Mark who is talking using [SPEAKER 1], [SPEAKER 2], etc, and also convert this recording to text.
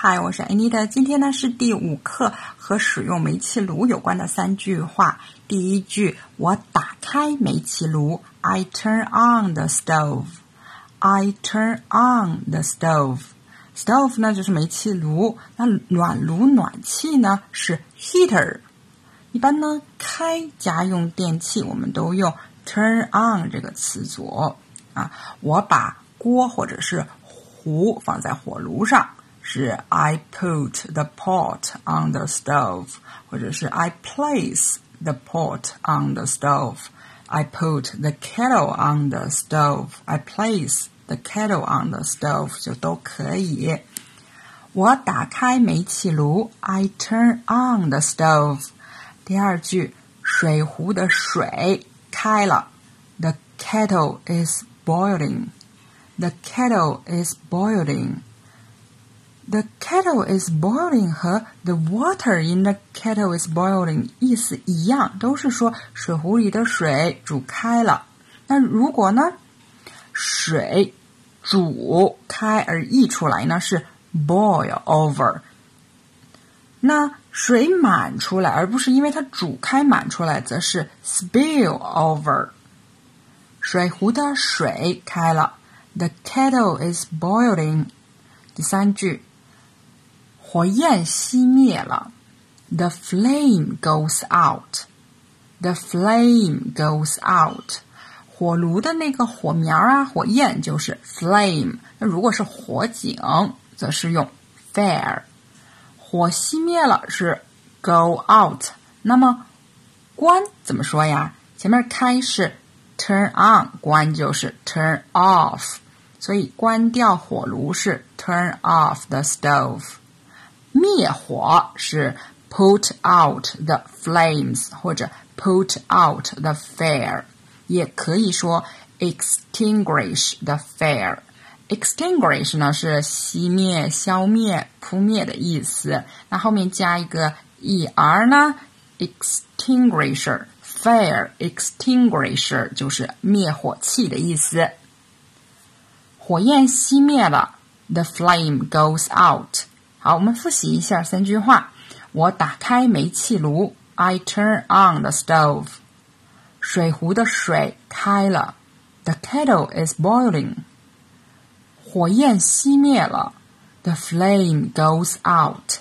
[SPEAKER 1] 嗨，我是 Anita。今天呢是第五课和使用煤气炉有关的三句话。第一句，我打开煤气炉，I turn on the stove。I turn on the stove。stove 呢就是煤气炉，那暖炉暖气呢是 heater。一般呢开家用电器我们都用 turn on 这个词组啊。我把锅或者是壶放在火炉上。是 I put the pot on the stove，或者是 I place the pot on the stove。I put the kettle on the stove. I place the kettle on the stove 就都可以。我打开煤气炉，I turn on the stove。第二句，水壶的水开了，The kettle is boiling. The kettle is boiling. The kettle is boiling 和 the water in the kettle is boiling 意思一样，都是说水壶里的水煮开了。那如果呢，水煮开而溢出来呢，是 boil over。那水满出来，而不是因为它煮开满出来，则是 spill over。水壶的水开了，the kettle is boiling。第三句。火焰熄灭了，the flame goes out。the flame goes out。火炉的那个火苗啊，火焰就是 flame。那如果是火警，则是用 fire。火熄灭了是 go out。那么关怎么说呀？前面开是 turn on，关就是 turn off。所以关掉火炉是 turn off the stove。灭火是 put out the flames 或者 put out the fire，也可以说 extinguish the fire。extinguish 呢是熄灭、消灭、扑灭的意思，那后面加一个 er 呢，extinguisher fire extinguisher 就是灭火器的意思。火焰熄灭了，the flame goes out。好，我们复习一下三句话。我打开煤气炉，I turn on the stove。水壶的水开了，The kettle is boiling。火焰熄灭了，The flame goes out。